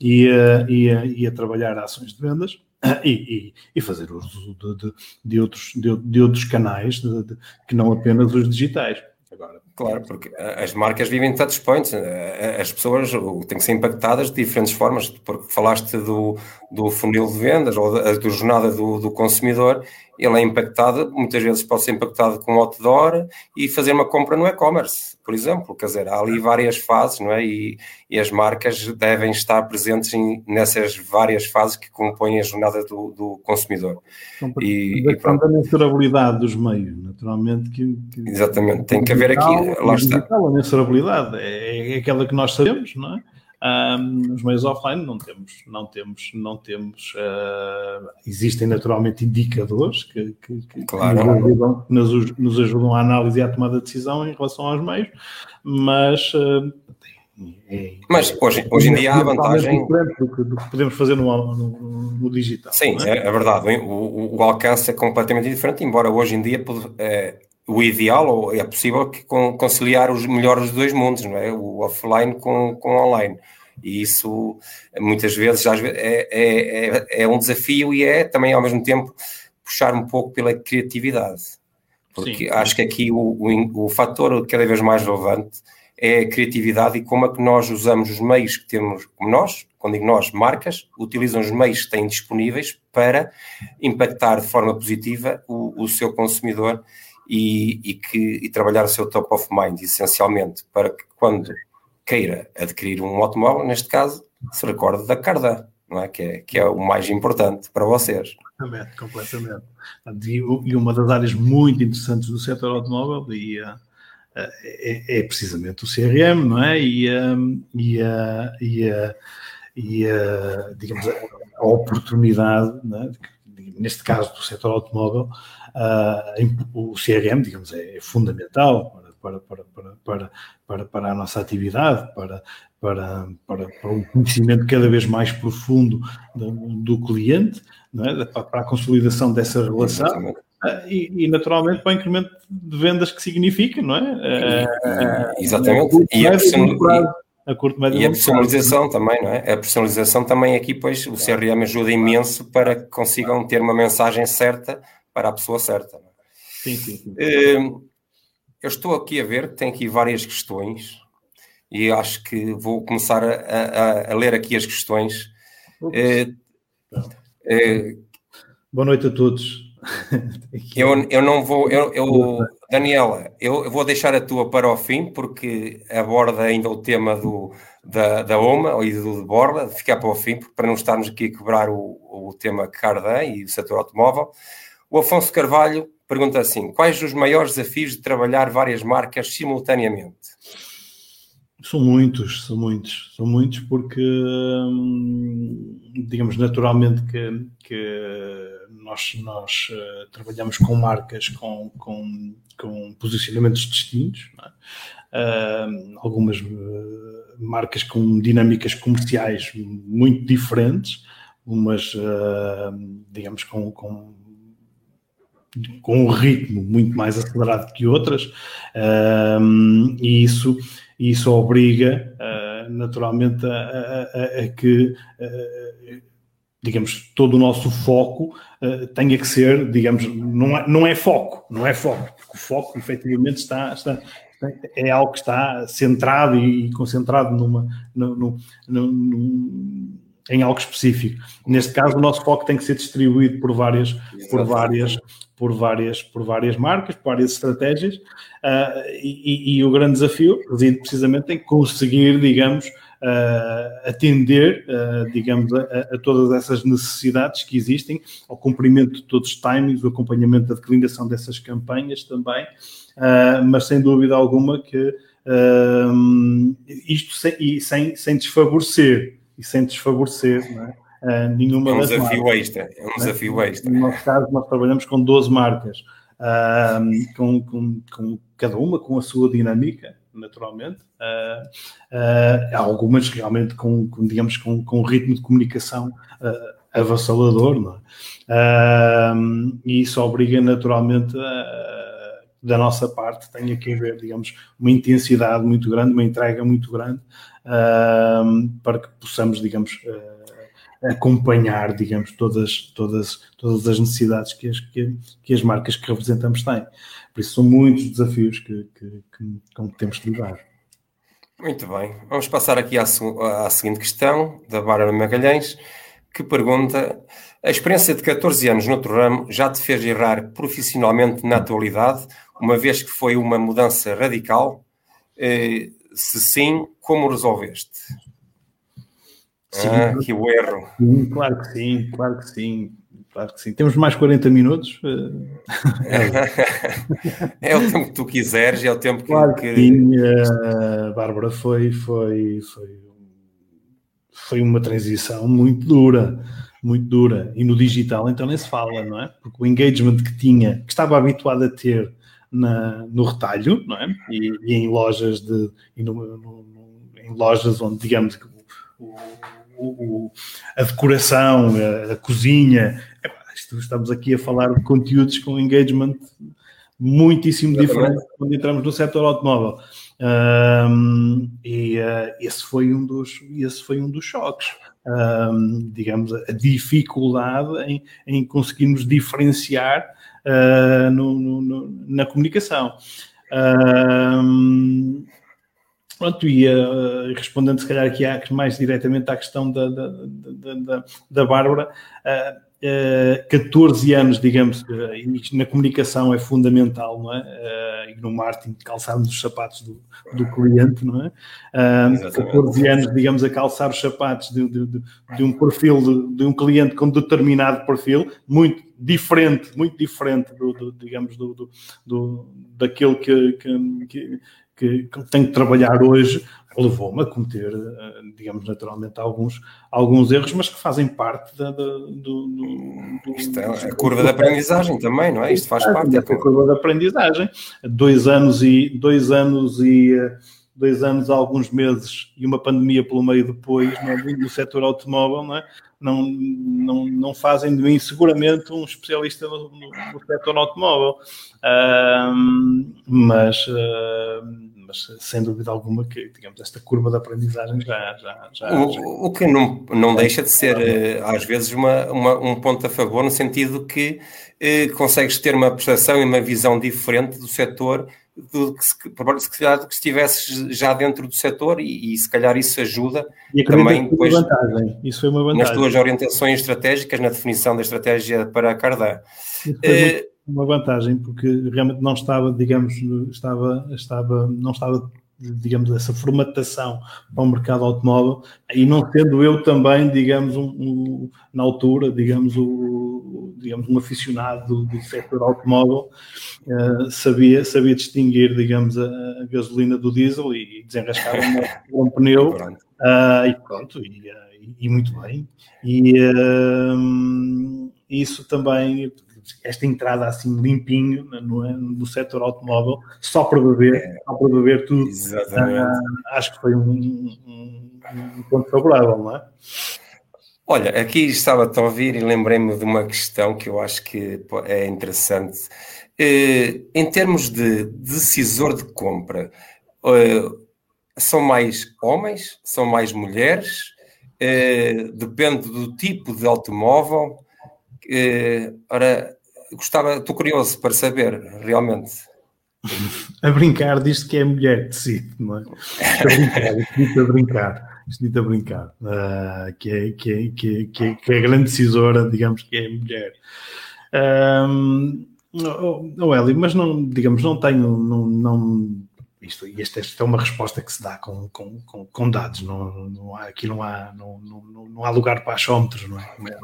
Speaker 2: e, a, e, a, e a trabalhar ações de vendas. E, e, fazer uso de, de, de, outros, de, de outros canais que não apenas os digitais.
Speaker 1: Agora, claro, porque as marcas vivem de touch points, as pessoas têm que ser impactadas de diferentes formas, porque falaste do, do funil de vendas ou da, da jornada do, do consumidor ele é impactado, muitas vezes pode ser impactado com outdoor e fazer uma compra no e-commerce, por exemplo. Quer dizer, há ali várias fases, não é? E, e as marcas devem estar presentes em, nessas várias fases que compõem a jornada do, do consumidor.
Speaker 2: Então, e, e pronto. a mensurabilidade dos meios, naturalmente. Que,
Speaker 1: que Exatamente, tem que haver aqui, lá está.
Speaker 2: A mensurabilidade é, é aquela que nós sabemos, não é? Um, nos meios offline não temos, não temos, não temos. Uh, existem naturalmente indicadores que, que, que, claro. nos, ajudam, nos, nos, ajudam, a análise e à tomada de decisão em relação aos meios, mas uh,
Speaker 1: é, mas hoje, hoje em dia há a vantagem.
Speaker 2: Do que, do que podemos fazer no, no, no digital.
Speaker 1: Sim, é? é? é? verdade. O, o, alcance é completamente diferente, embora hoje em dia é, o ideal, ou é possível que conciliar os melhores dos dois mundos, não é? O offline com, com o online. E isso, muitas vezes, é, é, é, é um desafio e é também, ao mesmo tempo, puxar um pouco pela criatividade. Porque Sim. acho que aqui o, o, o fator cada vez mais relevante é a criatividade e como é que nós usamos os meios que temos, como nós, quando digo nós, marcas, utilizam os meios que têm disponíveis para impactar de forma positiva o, o seu consumidor e, e, que, e trabalhar o seu top of mind, essencialmente, para que quando queira adquirir um automóvel, neste caso, se recorde da Cardan, não é? Que, é, que é o mais importante para vocês.
Speaker 2: Completamente, completamente. E uma das áreas muito interessantes do setor automóvel e, uh, é, é, precisamente o CRM, não é? E, uh, e, uh, e, e digamos, a oportunidade, é? neste caso do setor automóvel, o CRM, digamos, é, é fundamental para, para, para, para, para, a nossa atividade, para, para, para, para um conhecimento cada vez mais profundo do, do cliente, é? para a consolidação dessa relação. Ah, e, e, naturalmente para o incremento de vendas que significa, não é?
Speaker 1: Ah, exatamente. E, a, a curto, médio e a personalização também, não é? A personalização também aqui, pois, o CRM ajuda imenso para que consigam ter uma mensagem certa para a pessoa certa. É?
Speaker 2: Sim, sim, sim.
Speaker 1: Uh, eu estou aqui a ver, tem aqui várias questões e acho que vou começar a, a, a ler aqui as questões.
Speaker 2: É, Boa noite a todos.
Speaker 1: eu, eu não vou, eu, eu, Daniela, eu, vou deixar a tua para o fim, porque aborda ainda o tema do, da, da OMA e do de Borla, ficar para o fim, para não estarmos aqui a quebrar o, o tema Cardan e o setor automóvel. O Afonso Carvalho pergunta assim: quais os maiores desafios de trabalhar várias marcas simultaneamente?
Speaker 2: São muitos, são muitos, são muitos porque, hum, digamos, naturalmente que, que nós, nós uh, trabalhamos com marcas com, com, com posicionamentos distintos, é? uh, algumas uh, marcas com dinâmicas comerciais muito diferentes, umas, digamos, com, com com um ritmo muito mais acelerado que outras, um, e isso, isso obriga uh, naturalmente a, a, a que, uh, digamos, todo o nosso foco uh, tenha que ser, digamos, não é, não é foco, não é foco, porque o foco efetivamente está, está é algo que está centrado e concentrado numa, num, num, em algo específico. Neste caso, o nosso foco tem que ser distribuído por várias, por várias, por várias, por várias marcas, por várias estratégias, uh, e, e, o grande desafio reside precisamente em conseguir, digamos, uh, atender, uh, digamos, a, a, todas essas necessidades que existem, ao cumprimento de todos os timings, o acompanhamento da declinação dessas campanhas também, mas sem dúvida alguma que isto sem, e sem, sem desfavorecer, e sem desfavorecer, é? Uh, nenhuma
Speaker 1: é um
Speaker 2: das
Speaker 1: desafio
Speaker 2: marcas.
Speaker 1: extra, é um desafio extra.
Speaker 2: No nosso caso, nós trabalhamos com 12 marcas. uh, com, com, com, cada uma com a sua dinâmica, naturalmente. Uh, algumas realmente com, com, digamos, com, com um ritmo de comunicação avassalador, não é? e isso obriga naturalmente a da nossa parte tenha que haver, digamos, uma intensidade muito grande, uma entrega muito grande, para que possamos, digamos, uh, acompanhar, digamos, todas, todas, todas as necessidades que as, que, que, as marcas que representamos têm. Por isso são muitos desafios que, que, que com que temos que lidar.
Speaker 1: Muito bem. Vamos passar aqui à, à seguinte questão, da Bárbara Magalhães, que pergunta: a experiência de 14 anos no outro ramo já te fez errar profissionalmente na atualidade uma vez que foi uma mudança radical? Eh, se sim, como resolveste?
Speaker 2: Sim, ah, que o erro. Sim, claro que sim, claro que sim. Claro que sim. Temos mais 40 minutos.
Speaker 1: é o tempo que tu quiseres, é o tempo
Speaker 2: claro que. Sim, uh, Bárbara, foi, foi, foi, foi uma transição muito dura, muito dura. E no digital, então, nem se fala, não é? Porque o engagement que tinha, que estava habituado a ter na, no retalho, não é? E, e em lojas de no, no, em lojas onde digamos que o, o, a decoração, a, a cozinha, isto, estamos aqui a falar de conteúdos com engagement muitíssimo diferente quando entramos no setor automóvel. Um, e uh, esse foi um dos esse foi um dos choques um, digamos a dificuldade em, em conseguirmos diferenciar uh, no, no, na comunicação. Pronto, e uh, respondendo se calhar aqui mais diretamente à questão da, da, da, da, da Bárbara, uh, 14 anos, digamos, na comunicação é fundamental, não é? E no marketing, calçarmos os sapatos do, do cliente, não é? 14 anos, digamos, a calçar os sapatos de, de, de um perfil, de, de, um cliente com determinado perfil, muito diferente, muito diferente do, do digamos, do, do, daquilo que, que, que que, tenho que trabalhar hoje levou-me a cometer, eh, digamos, naturalmente alguns, alguns erros, mas que fazem parte da, da do, do,
Speaker 1: Isto é a curva de aprendizagem também, não é? Isto faz parte
Speaker 2: da curva de aprendizagem. Dois anos e dois anos e eh, dois anos, alguns meses e uma pandemia pelo meio depois no, no setor automóvel, não, é? não, não, não fazem de mim seguramente um especialista no, no, no setor automóvel, uh, mas, uh, mas sem dúvida alguma que, digamos, esta curva de aprendizagem já... já, já,
Speaker 1: o,
Speaker 2: já...
Speaker 1: o que não, não deixa de ser, eh, às vezes, uma, uma, um ponto a favor, no sentido que eh, consegues ter uma percepção e uma visão diferente do setor do que se, se calhar do que estivesses já dentro do setor e, e se calhar isso ajuda também depois
Speaker 2: vantagem. Isso foi uma vantagem.
Speaker 1: nas tuas orientações estratégicas, na definição da estratégia para a Cardan.
Speaker 2: Isso foi eh, uma vantagem porque realmente não estava, digamos, estava, estava, não estava digamos, essa formatação para o mercado automóvel, e não sendo eu também, digamos, um, um, na altura, digamos, o, digamos, um aficionado do, do setor automóvel, uh, sabia, sabia distinguir, digamos, a, a, gasolina do diesel e desenrascar um, um pneu, uh, e pronto, e, uh, e, muito bem. E isso também esta entrada assim limpinho no, no setor automóvel, só para beber, é, só para beber tudo. Uh, acho que foi um, um, um, ponto favorável, não é?
Speaker 1: Olha, aqui estava a ouvir e lembrei-me de uma questão que eu acho que é interessante. Uh, em termos de decisor de compra, uh, são mais homens, são mais mulheres, uh, depende do tipo de automóvel. Ora, gostava, estou curioso para saber, realmente.
Speaker 2: A brincar diz que é mulher de si, não é? Estou a brincar, isto a brincar, isto a brincar, uh, que, é, que, é, que, é, que, é, é a grande decisora, digamos que é mulher. Um, oh, oh, Eli, mas não, digamos, não tenho, não, não isto, e esta, esta, é uma resposta que se dá com, com, com, com dados, não, não há, aqui não há, não, não, não há lugar para achómetros, não é?
Speaker 1: é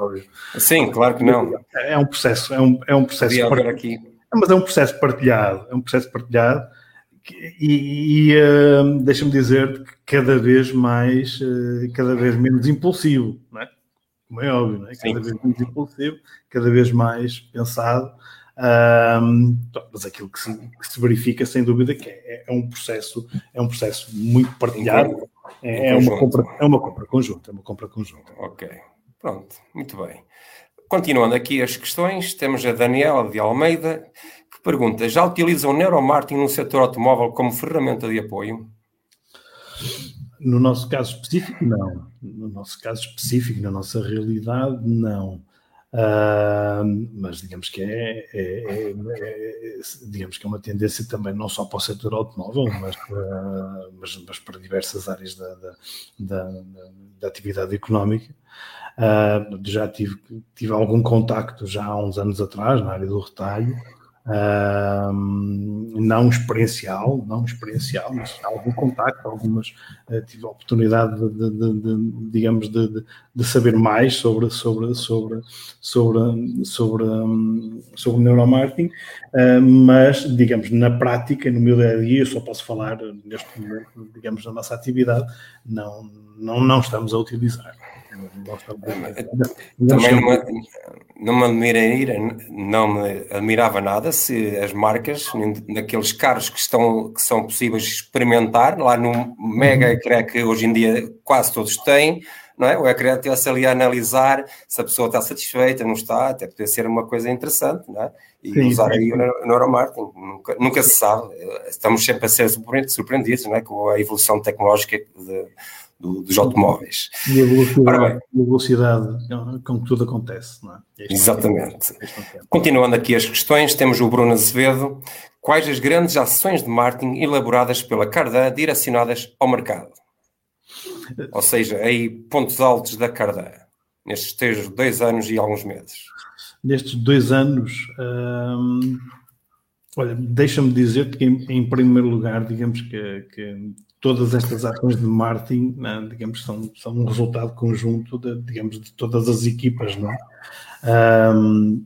Speaker 1: Sim, claro que não.
Speaker 2: É, é um processo, é um, é um processo.
Speaker 1: aqui.
Speaker 2: Mas é um processo partilhado, é um processo partilhado e, e uh, deixa-me dizer que cada vez mais, uh, cada vez menos impulsivo, não é? Como é óbvio, não é? Cada Sim. vez menos impulsivo, cada vez mais pensado Um, mas aquilo que se, que se, verifica, sem dúvida, que é, é, um processo, é um processo muito partilhado. É, é uma compra, é uma compra conjunta, é uma compra conjunta.
Speaker 1: Ok, pronto, muito bem. Continuando aqui as questões, temos a Daniela de Almeida, que pergunta: já utiliza o neuromarketing no setor automóvel como ferramenta de apoio?
Speaker 2: No nosso caso específico, não. No nosso caso específico, na nossa realidade, não. Uh, mas digamos que é, é, é, é, digamos que é uma tendência também não só para o setor automóvel, mas para, mas, mas para diversas áreas da, da, da, da atividade económica. Uh, já tive, tive algum contacto já há uns anos atrás na área do retalho Uh, não experiencial, não experiencial, mas algum contacto, algumas uh, tive a oportunidade de, de, de digamos, de, de, saber mais sobre sobre sobre sobre sobre, um, sobre neuromarketing, uh, mas digamos na prática, no meu dia a dia, eu só posso falar neste momento, digamos, na nossa atividade, não não não estamos a utilizar.
Speaker 1: Também não me, não me admiraria, não me admirava nada se as marcas, naqueles carros que, estão, que são possíveis experimentar, lá no mega uhum. ecrã que hoje em dia quase todos têm, não é? O ecrã tivesse ali a analisar se a pessoa está satisfeita, não está, até poder ser uma coisa interessante, não é? E sim, usar sim. aí o neuromarketing, nunca, nunca se sabe, estamos sempre a ser surpreendidos, não é? Com a evolução tecnológica de, do, dos automóveis.
Speaker 2: E a velocidade, bem, a velocidade com que tudo acontece, não é?
Speaker 1: Este exatamente. É Continuando aqui as questões, temos o Bruno Azevedo. Quais as grandes ações de marketing elaboradas pela Cardan direcionadas ao mercado? Ou seja, aí pontos altos da Cardan, nestes dois anos e alguns meses.
Speaker 2: Nestes dois anos, hum, olha, deixa-me dizer que em, em, primeiro lugar, digamos que, que todas estas ações de marketing, né, digamos, são, são um resultado conjunto de, digamos, de todas as equipas, não é? Um,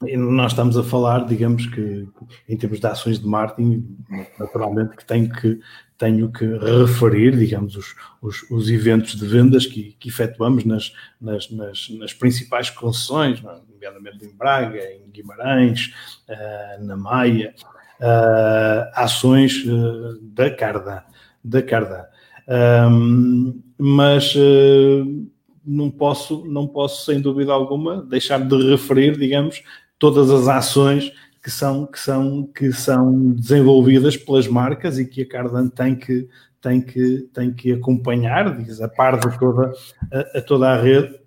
Speaker 2: nós estamos a falar, digamos que em termos de ações de marketing, naturalmente que tenho que, tenho que referir, digamos, os, os, os eventos de vendas que, que efetuamos nas, nas, nas, nas principais concessões, é? nomeadamente em Braga, em Guimarães, uh, na Maia, uh, ações uh, da Cardan da Cardan. Um, mas uh, não posso, não posso, sem dúvida alguma, deixar de referir, digamos, todas as ações que são, que são, que são desenvolvidas pelas marcas e que a Cardan tem que, tem que, tem que acompanhar, diz, a par de toda a, a toda a rede,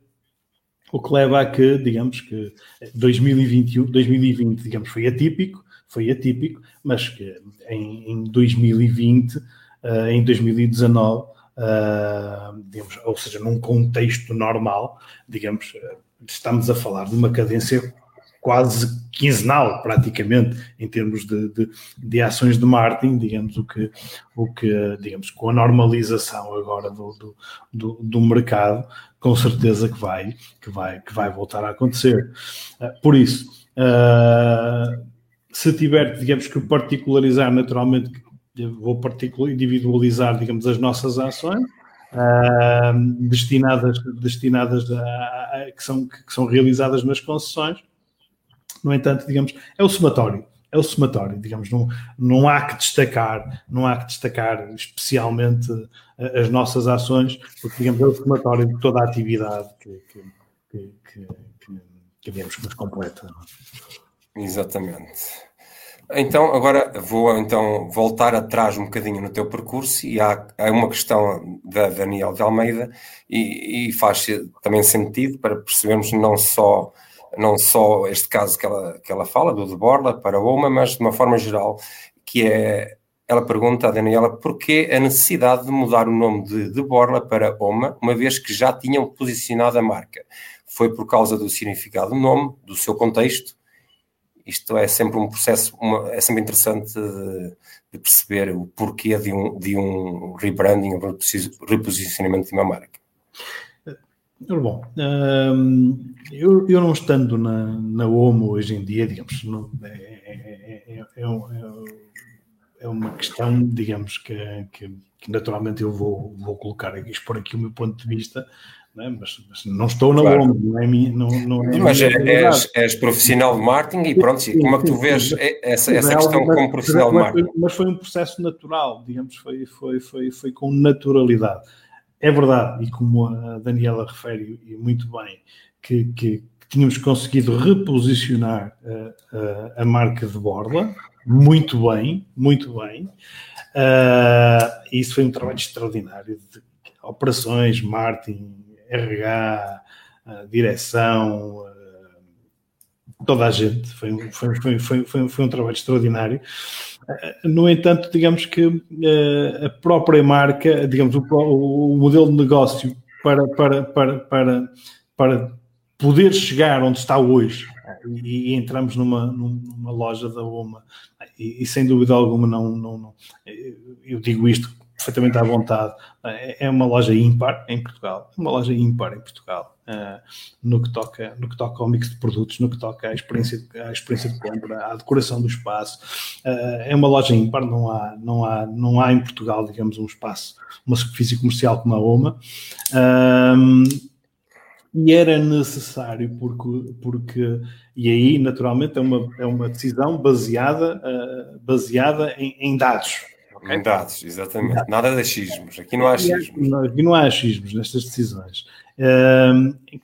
Speaker 2: o que leva a que, digamos que 2021, 2020, digamos, foi atípico, foi atípico, mas que em, em 2020 uh, em 2019, uh, eh, digamos, ou seja, num contexto normal, digamos, eh, estamos a falar de uma cadência quase quinzenal, praticamente, em termos de, de, de, ações de marketing, digamos, o que, o que, digamos, com a normalização agora do, do, do, do mercado, com certeza que vai, que vai, que vai voltar a acontecer. Por isso, uh, se tiver, digamos, que particularizar naturalmente vou individualizar, digamos, as nossas ações uh, destinadas, destinadas a, a, que, são, que, são realizadas nas concessões. No entanto, digamos, é o somatório. É o somatório, digamos, não, não há que destacar, não há que destacar especialmente as nossas ações, porque, digamos, é o somatório de toda a atividade que, que, que, que, que, que que nos completa.
Speaker 1: Exatamente. Então, agora vou então voltar atrás um bocadinho no teu percurso e há, há uma questão da Daniel de Almeida e, e, faz também sentido para percebermos não só, não só este caso que ela, que ela fala, do de Borla para Oma, mas de uma forma geral, que é, ela pergunta a Daniela porquê a necessidade de mudar o nome de, de Borla para Oma, uma vez que já tinham posicionado a marca. Foi por causa do significado do nome, do seu contexto, isto é sempre um processo, uma, é sempre interessante de, de, perceber o porquê de um, de um rebranding, um reposicionamento de uma marca.
Speaker 2: Bom, hum, eu, eu, não estando na, na OMO hoje em dia, digamos, não, é, é, é, é, uma questão, digamos, que, que, que, naturalmente eu vou, vou colocar aqui, expor aqui o meu ponto de vista, Não é? mas, mas, não estou na claro. não é minha. Não, não é
Speaker 1: mas é, és, és, profissional de marketing e pronto, sim, como é que tu vês essa, essa questão como profissional de marketing?
Speaker 2: Mas foi, mas foi um processo natural, digamos, foi, foi, foi, foi com naturalidade. É verdade, e como a Daniela refere e muito bem, que, que, tínhamos conseguido reposicionar uh, uh, a marca de Borla, muito bem, muito bem. Uh, isso foi um trabalho extraordinário de operações, marketing, RH, direção, toda a gente. Foi, foi, foi, foi, foi, foi um trabalho extraordinário. No entanto, digamos que a própria marca, digamos, o, o modelo de negócio para, para, para, para, para poder chegar onde está hoje e, e entramos numa, numa loja da UMA e, e, sem dúvida alguma não, não, não, eu digo isto perfeitamente à vontade. É, é uma loja ímpar em Portugal é uma loja ímpar em Portugal uh, no que toca no que toca ao mix de produtos no que toca à experiência à experiência de compra à decoração do espaço. Uh, é uma loja ímpar não há não há não há em Portugal digamos um espaço uma superfície comercial como a UMA uh, e era necessário porque, porque e aí naturalmente é uma, é uma decisão baseada, uh, baseada em, em dados.
Speaker 1: Okay? Em dados, exatamente. Dados. Nada de achismos. Aqui não há achismos.
Speaker 2: Aqui não há achismos nestas decisões.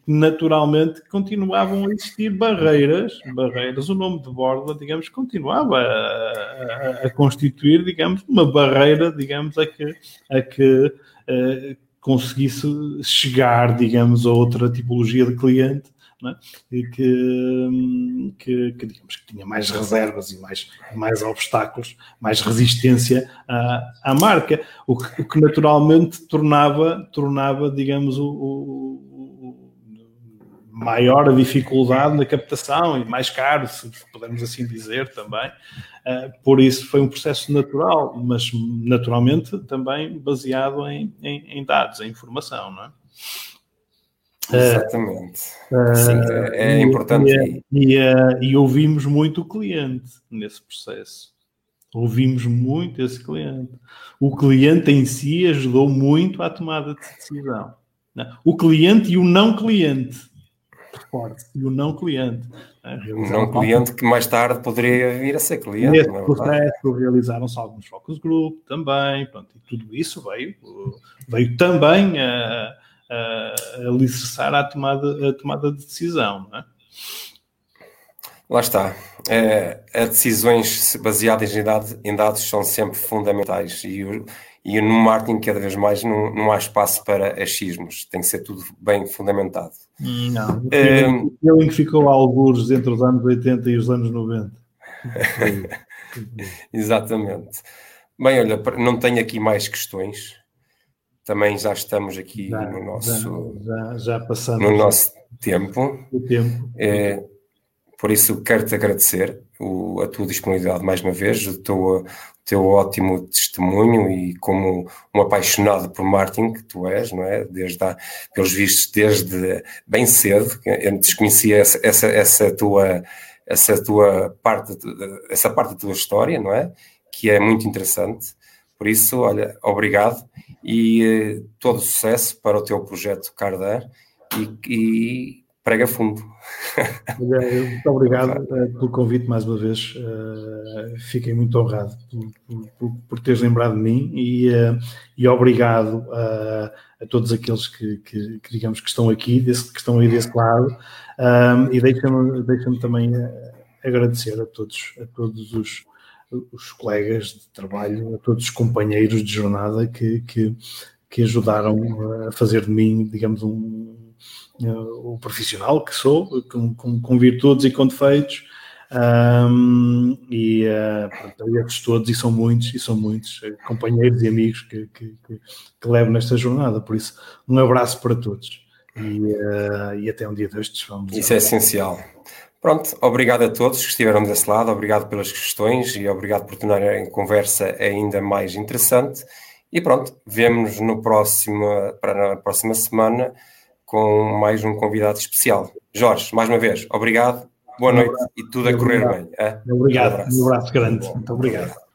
Speaker 2: Naturalmente continuavam a existir barreiras, barreiras, o nome de Borla, digamos, continuava a, a, a constituir, digamos, uma barreira, digamos, a que, a que uh, conseguisse chegar, digamos, a outra tipologia de cliente é? que, que, que, digamos, que tinha mais reservas e mais, mais obstáculos, mais resistência à, à marca, o que, o que, naturalmente tornava, tornava digamos, o, o, maior a dificuldade na captação e mais caro, se podemos assim dizer também, Uh, por isso foi um processo natural, mas naturalmente também baseado em, em, em dados, em informação, não é?
Speaker 1: Exatamente. Uh, Sim, é, é importante.
Speaker 2: E, e, uh, e, ouvimos muito o cliente nesse processo. Ouvimos muito esse cliente. O cliente em si ajudou muito à tomada de decisão. Né? O cliente e o não cliente. Forte. E o não cliente.
Speaker 1: Um não cliente que mais tarde poderia vir a ser cliente. Nesse
Speaker 2: é processo realizaram-se alguns focus group também, pronto, e tudo isso veio, veio também a, a, a alicerçar a tomada, a tomada de decisão. Não é?
Speaker 1: Lá está. É, as decisões baseadas em dados, em dados são sempre fundamentais e, e no marketing cada vez mais não, não há espaço para achismos, tem que ser tudo bem fundamentado.
Speaker 2: Não, é, ele que ficou alguns entre os anos 80 e os anos 90.
Speaker 1: Exatamente. Bem, olha, não tenho aqui mais questões. Também já estamos aqui já, no nosso
Speaker 2: já, já, passamos
Speaker 1: no nosso tempo.
Speaker 2: O tempo.
Speaker 1: É, por isso quero-te agradecer o, a tua disponibilidade mais uma vez, o teu, teu ótimo testemunho e como um apaixonado por marketing que tu és, não é? Desde a, pelos vistos, desde bem cedo, eu desconhecia essa, essa, essa tua essa tua parte essa parte da tua história, não é? Que é muito interessante. Por isso, olha, obrigado e eh, todo sucesso para o teu projeto Cardar e, e prega fundo.
Speaker 2: Muito obrigado uh, pelo convite mais uma vez. Uh, fiquei muito honrado por, por, por, teres lembrado de mim e, e obrigado a, a todos aqueles que, que, que, digamos que estão aqui, desse, que estão aí desse lado. Um, e deixa-me deixa também agradecer a todos, a todos os, os colegas de trabalho, a todos os companheiros de jornada que, que, que ajudaram a fazer de mim, digamos, um o profissional que sou, com, com, com virtudes e com defeitos, um, e uh, pronto, todos, e são muitos, e são muitos eh, companheiros e amigos que, que, que, que levo nesta jornada. Por isso, um abraço para todos e, uh, e até um dia destes. Vamos
Speaker 1: isso é essencial. Pronto, obrigado a todos que estiveram desse lado, obrigado pelas questões e obrigado por tornarem a conversa ainda mais interessante. E pronto, vemos no próximo, para a próxima semana com mais um convidado especial. Jorge, mais uma vez, obrigado, boa noite e tudo a correr bem.
Speaker 2: É? Obrigado, um abraço, um abraço grande. Muito obrigado.